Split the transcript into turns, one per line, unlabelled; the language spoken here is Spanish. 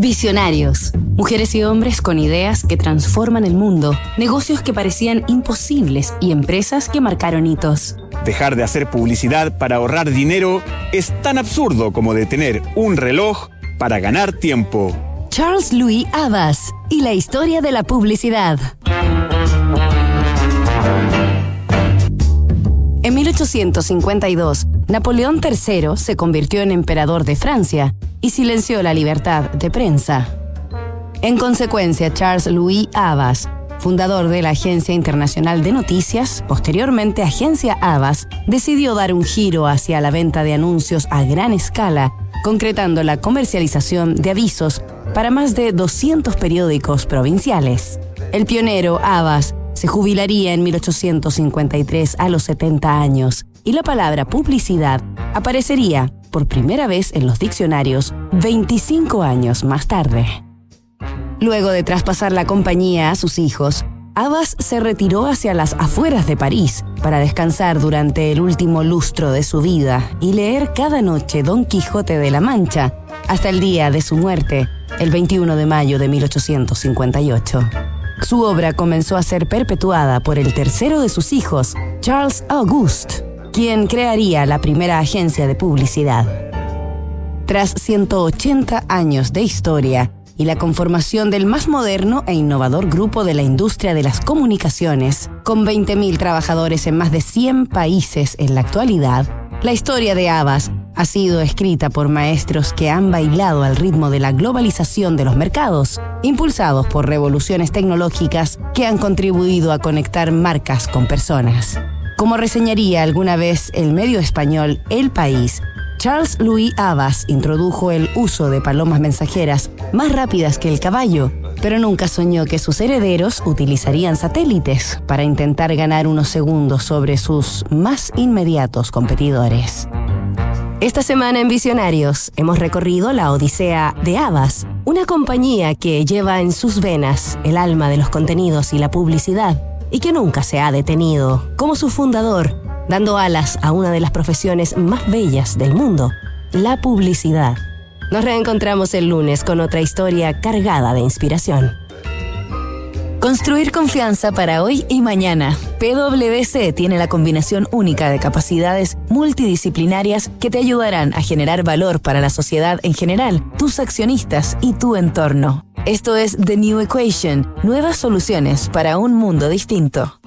Visionarios. Mujeres y hombres con ideas que transforman el mundo, negocios que parecían imposibles y empresas que marcaron hitos.
Dejar de hacer publicidad para ahorrar dinero es tan absurdo como detener un reloj para ganar tiempo.
Charles Louis Abbas y la historia de la publicidad. En 1852, Napoleón III se convirtió en emperador de Francia y silenció la libertad de prensa. En consecuencia, Charles Louis Abbas, fundador de la Agencia Internacional de Noticias, posteriormente Agencia Abbas, decidió dar un giro hacia la venta de anuncios a gran escala, concretando la comercialización de avisos para más de 200 periódicos provinciales. El pionero Abbas se jubilaría en 1853 a los 70 años y la palabra publicidad aparecería por primera vez en los diccionarios 25 años más tarde. Luego de traspasar la compañía a sus hijos, Abbas se retiró hacia las afueras de París para descansar durante el último lustro de su vida y leer cada noche Don Quijote de la Mancha hasta el día de su muerte, el 21 de mayo de 1858. Su obra comenzó a ser perpetuada por el tercero de sus hijos, Charles Auguste, quien crearía la primera agencia de publicidad. Tras 180 años de historia y la conformación del más moderno e innovador grupo de la industria de las comunicaciones, con 20.000 trabajadores en más de 100 países en la actualidad, la historia de Abbas ha sido escrita por maestros que han bailado al ritmo de la globalización de los mercados, impulsados por revoluciones tecnológicas que han contribuido a conectar marcas con personas. Como reseñaría alguna vez el medio español El País, Charles Louis Abbas introdujo el uso de palomas mensajeras más rápidas que el caballo, pero nunca soñó que sus herederos utilizarían satélites para intentar ganar unos segundos sobre sus más inmediatos competidores. Esta semana en Visionarios hemos recorrido la Odisea de Abbas, una compañía que lleva en sus venas el alma de los contenidos y la publicidad y que nunca se ha detenido, como su fundador, dando alas a una de las profesiones más bellas del mundo, la publicidad. Nos reencontramos el lunes con otra historia cargada de inspiración. Construir confianza para hoy y mañana. PwC tiene la combinación única de capacidades multidisciplinarias que te ayudarán a generar valor para la sociedad en general, tus accionistas y tu entorno. Esto es The New Equation, nuevas soluciones para un mundo distinto.